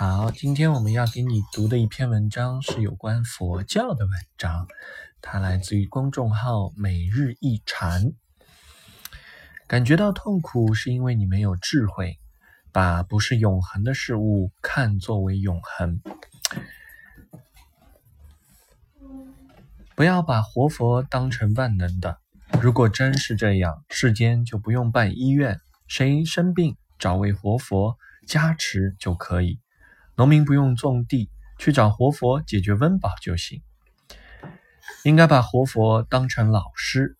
好，今天我们要给你读的一篇文章是有关佛教的文章，它来自于公众号每日一禅。感觉到痛苦是因为你没有智慧，把不是永恒的事物看作为永恒。不要把活佛当成万能的。如果真是这样，世间就不用办医院，谁生病找位活佛加持就可以。农民不用种地，去找活佛解决温饱就行。应该把活佛当成老师，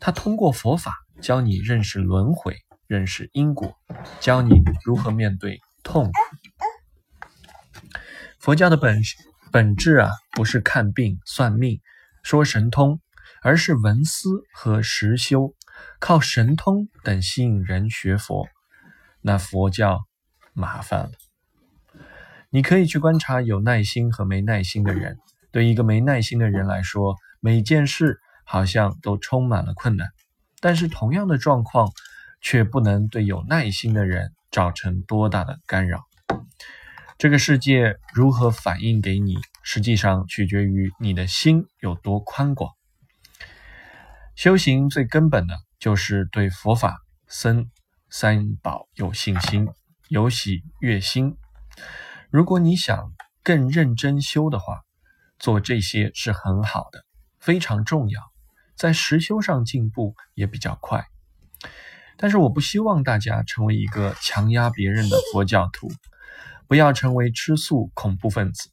他通过佛法教你认识轮回，认识因果，教你如何面对痛苦。佛教的本本质啊，不是看病算命。说神通，而是文思和实修，靠神通等吸引人学佛，那佛教麻烦了。你可以去观察有耐心和没耐心的人。对一个没耐心的人来说，每件事好像都充满了困难。但是同样的状况，却不能对有耐心的人造成多大的干扰。这个世界如何反应给你？实际上取决于你的心有多宽广。修行最根本的就是对佛法僧三宝有信心，有喜悦心。如果你想更认真修的话，做这些是很好的，非常重要，在实修上进步也比较快。但是我不希望大家成为一个强压别人的佛教徒，不要成为吃素恐怖分子。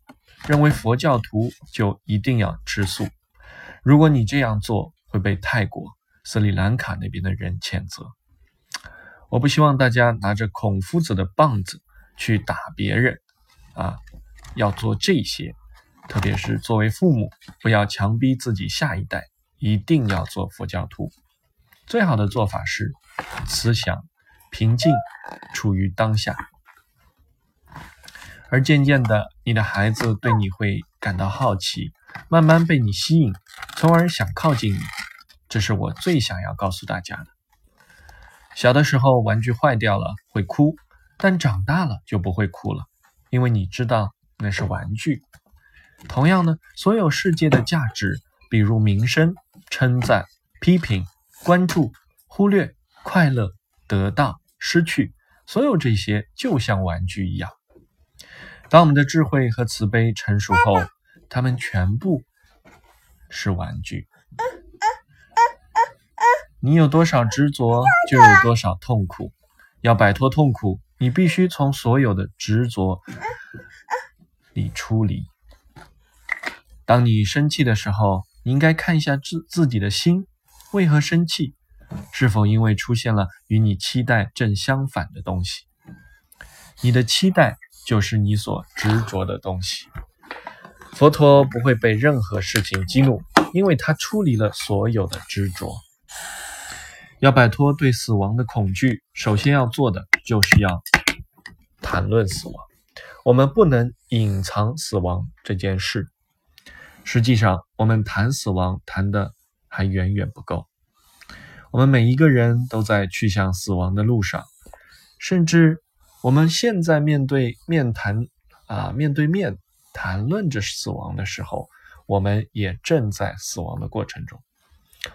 认为佛教徒就一定要吃素，如果你这样做会被泰国、斯里兰卡那边的人谴责。我不希望大家拿着孔夫子的棒子去打别人，啊，要做这些，特别是作为父母，不要强逼自己下一代一定要做佛教徒。最好的做法是慈祥、平静，处于当下。而渐渐的，你的孩子对你会感到好奇，慢慢被你吸引，从而想靠近你。这是我最想要告诉大家的。小的时候玩具坏掉了会哭，但长大了就不会哭了，因为你知道那是玩具。同样呢，所有世界的价值，比如名声、称赞、批评、关注、忽略、快乐、得到、失去，所有这些就像玩具一样。当我们的智慧和慈悲成熟后，它们全部是玩具。你有多少执着，就有多少痛苦。要摆脱痛苦，你必须从所有的执着里出离。当你生气的时候，你应该看一下自自己的心为何生气，是否因为出现了与你期待正相反的东西？你的期待。就是你所执着的东西。佛陀不会被任何事情激怒，因为他出离了所有的执着。要摆脱对死亡的恐惧，首先要做的就是要谈论死亡。我们不能隐藏死亡这件事。实际上，我们谈死亡谈的还远远不够。我们每一个人都在去向死亡的路上，甚至。我们现在面对面谈啊，面对面谈论着死亡的时候，我们也正在死亡的过程中。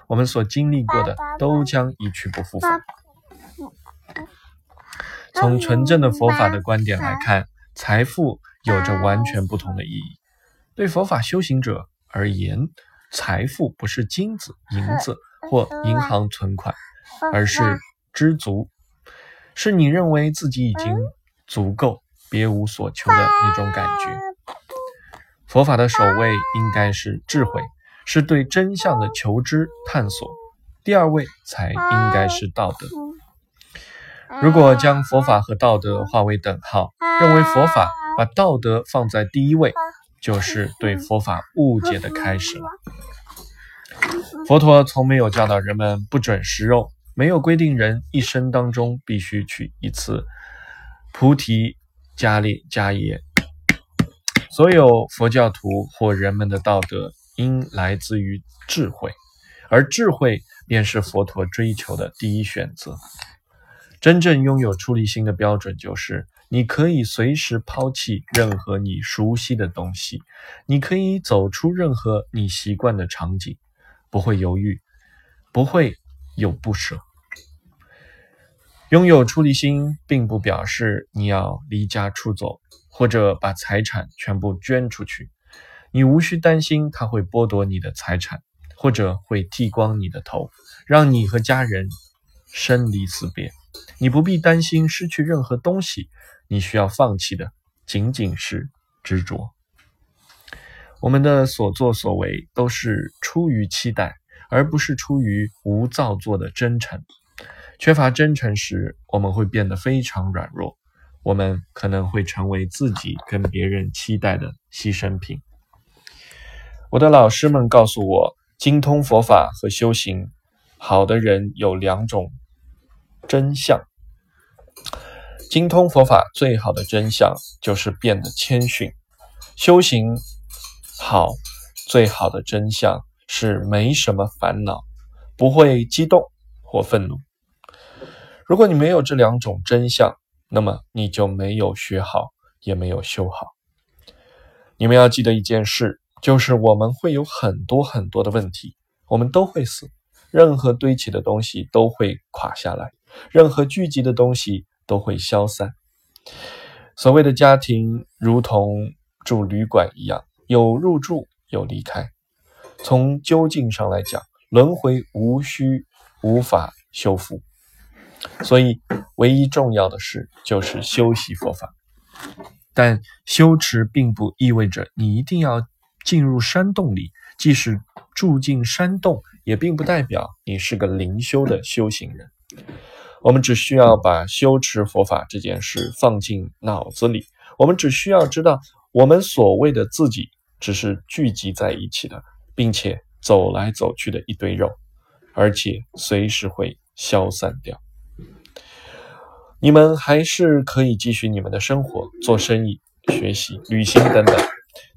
我们所经历过的都将一去不复返。从纯正的佛法的观点来看，财富有着完全不同的意义。对佛法修行者而言，财富不是金子、银子或银行存款，而是知足。是你认为自己已经足够，别无所求的那种感觉。佛法的首位应该是智慧，是对真相的求知探索。第二位才应该是道德。如果将佛法和道德划为等号，认为佛法把道德放在第一位，就是对佛法误解的开始了。佛陀从没有教导人们不准食肉。没有规定人一生当中必须取一次菩提伽利迦耶。所有佛教徒或人们的道德应来自于智慧，而智慧便是佛陀追求的第一选择。真正拥有出离心的标准就是你可以随时抛弃任何你熟悉的东西，你可以走出任何你习惯的场景，不会犹豫，不会有不舍。拥有出离心，并不表示你要离家出走，或者把财产全部捐出去。你无需担心他会剥夺你的财产，或者会剃光你的头，让你和家人生离死别。你不必担心失去任何东西，你需要放弃的仅仅是执着。我们的所作所为都是出于期待，而不是出于无造作的真诚。缺乏真诚时，我们会变得非常软弱，我们可能会成为自己跟别人期待的牺牲品。我的老师们告诉我，精通佛法和修行好的人有两种真相。精通佛法最好的真相就是变得谦逊；修行好最好的真相是没什么烦恼，不会激动或愤怒。如果你没有这两种真相，那么你就没有学好，也没有修好。你们要记得一件事，就是我们会有很多很多的问题，我们都会死，任何堆起的东西都会垮下来，任何聚集的东西都会消散。所谓的家庭，如同住旅馆一样，有入住，有离开。从究竟上来讲，轮回无需无法修复。所以，唯一重要的事就是修习佛法。但修持并不意味着你一定要进入山洞里，即使住进山洞，也并不代表你是个灵修的修行人。我们只需要把修持佛法这件事放进脑子里。我们只需要知道，我们所谓的自己，只是聚集在一起的，并且走来走去的一堆肉，而且随时会消散掉。你们还是可以继续你们的生活、做生意、学习、旅行等等，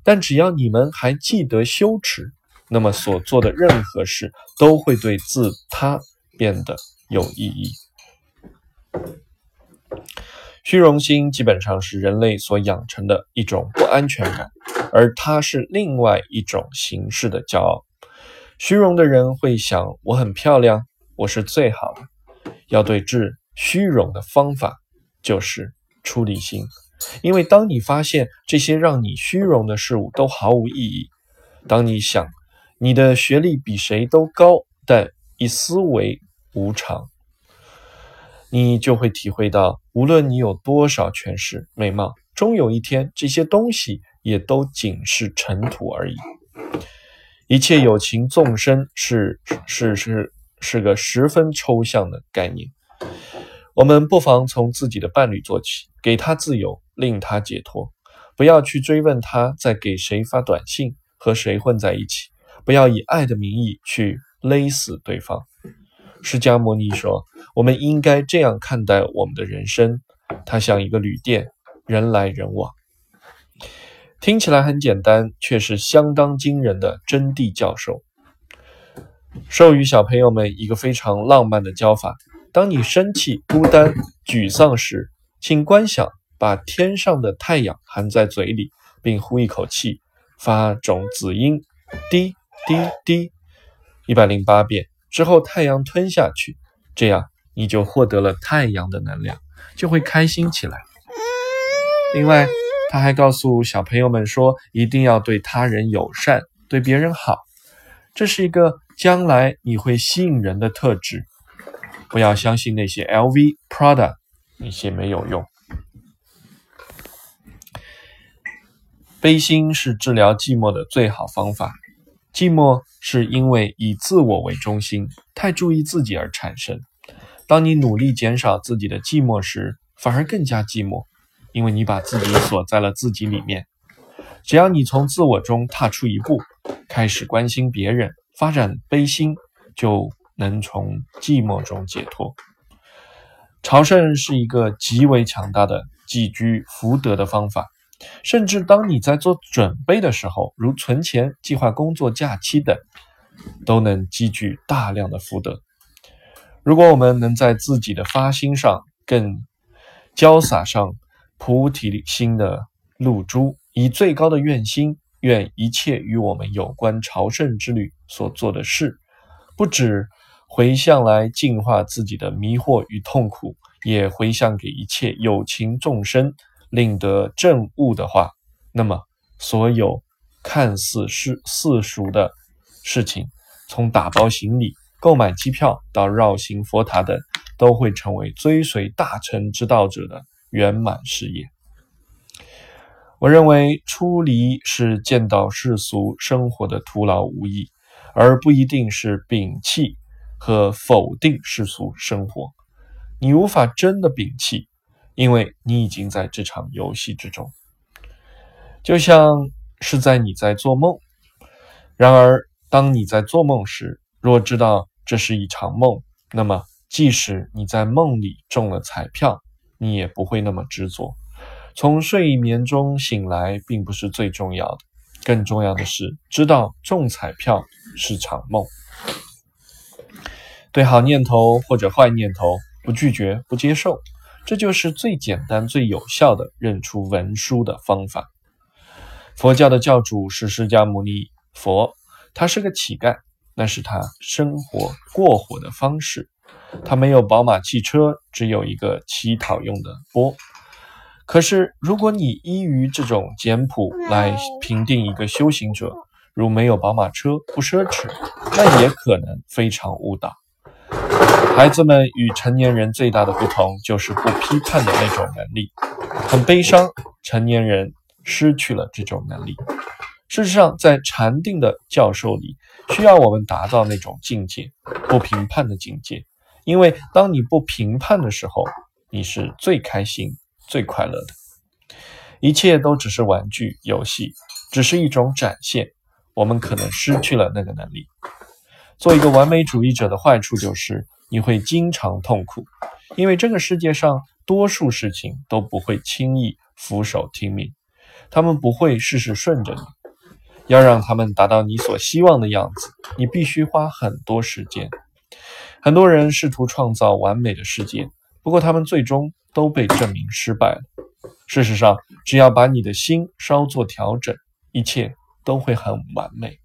但只要你们还记得羞耻，那么所做的任何事都会对自他变得有意义。虚荣心基本上是人类所养成的一种不安全感，而它是另外一种形式的骄傲。虚荣的人会想：我很漂亮，我是最好的。要对治。虚荣的方法就是出离心，因为当你发现这些让你虚荣的事物都毫无意义，当你想你的学历比谁都高，但一思维无常，你就会体会到，无论你有多少权势美貌，终有一天这些东西也都仅是尘土而已。一切有情众生是是是是个十分抽象的概念。我们不妨从自己的伴侣做起，给他自由，令他解脱。不要去追问他在给谁发短信，和谁混在一起。不要以爱的名义去勒死对方。释迦牟尼说：“我们应该这样看待我们的人生，它像一个旅店，人来人往。”听起来很简单，却是相当惊人的真谛教授。授予小朋友们一个非常浪漫的教法。当你生气、孤单、沮丧时，请观想把天上的太阳含在嘴里，并呼一口气，发种子音，滴滴滴，一百零八遍之后，太阳吞下去，这样你就获得了太阳的能量，就会开心起来。另外，他还告诉小朋友们说，一定要对他人友善，对别人好，这是一个将来你会吸引人的特质。不要相信那些 LV、Prada 那些没有用。悲心是治疗寂寞的最好方法。寂寞是因为以自我为中心，太注意自己而产生。当你努力减少自己的寂寞时，反而更加寂寞，因为你把自己锁在了自己里面。只要你从自我中踏出一步，开始关心别人，发展悲心，就。能从寂寞中解脱。朝圣是一个极为强大的寄居福德的方法，甚至当你在做准备的时候，如存钱、计划工作、假期等，都能积聚大量的福德。如果我们能在自己的发心上更浇洒上菩提心的露珠，以最高的愿心，愿一切与我们有关朝圣之旅所做的事，不止回向来净化自己的迷惑与痛苦，也回向给一切有情众生，令得正悟的话，那么所有看似是世俗的事情，从打包行李、购买机票到绕行佛塔等。都会成为追随大乘之道者的圆满事业。我认为出离是见到世俗生活的徒劳无益，而不一定是摒弃和否定世俗生活。你无法真的摒弃，因为你已经在这场游戏之中，就像是在你在做梦。然而，当你在做梦时，若知道这是一场梦，那么。即使你在梦里中了彩票，你也不会那么执着。从睡眠中醒来并不是最重要的，更重要的是知道中彩票是场梦。对好念头或者坏念头不拒绝不接受，这就是最简单最有效的认出文书的方法。佛教的教主是释迦牟尼佛，他是个乞丐，那是他生活过活的方式。他没有宝马汽车，只有一个乞讨用的钵。可是，如果你依于这种简朴来评定一个修行者，如没有宝马车不奢侈，那也可能非常误导。孩子们与成年人最大的不同就是不批判的那种能力。很悲伤，成年人失去了这种能力。事实上，在禅定的教授里，需要我们达到那种境界，不评判的境界。因为当你不评判的时候，你是最开心、最快乐的。一切都只是玩具游戏，只是一种展现。我们可能失去了那个能力。做一个完美主义者的坏处就是你会经常痛苦，因为这个世界上多数事情都不会轻易俯首听命，他们不会事事顺着你。要让他们达到你所希望的样子，你必须花很多时间。很多人试图创造完美的世界，不过他们最终都被证明失败了。事实上，只要把你的心稍作调整，一切都会很完美。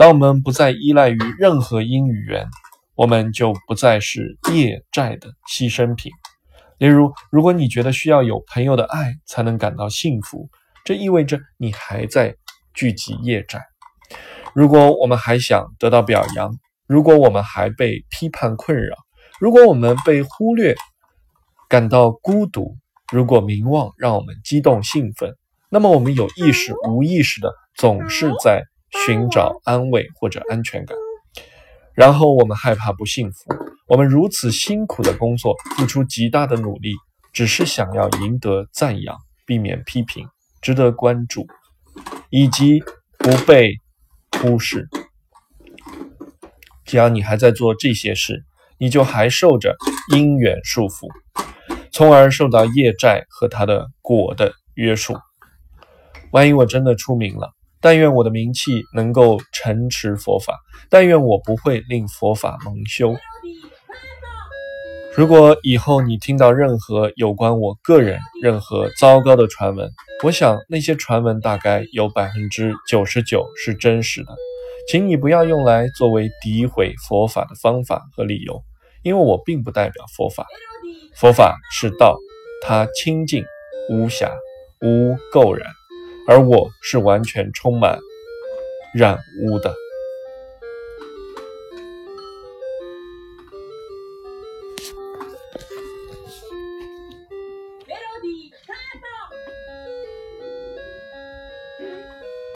当我们不再依赖于任何因语缘，我们就不再是业债的牺牲品。例如，如果你觉得需要有朋友的爱才能感到幸福，这意味着你还在聚集业债。如果我们还想得到表扬，如果我们还被批判困扰，如果我们被忽略，感到孤独，如果名望让我们激动兴奋，那么我们有意识、无意识的总是在寻找安慰或者安全感。然后我们害怕不幸福，我们如此辛苦的工作，付出极大的努力，只是想要赢得赞扬，避免批评，值得关注，以及不被忽视。只要你还在做这些事，你就还受着因缘束缚，从而受到业债和他的果的约束。万一我真的出名了，但愿我的名气能够承持佛法，但愿我不会令佛法蒙羞。如果以后你听到任何有关我个人任何糟糕的传闻，我想那些传闻大概有百分之九十九是真实的。请你不要用来作为诋毁佛法的方法和理由，因为我并不代表佛法。佛法是道，它清净无瑕无垢染，而我是完全充满染污的。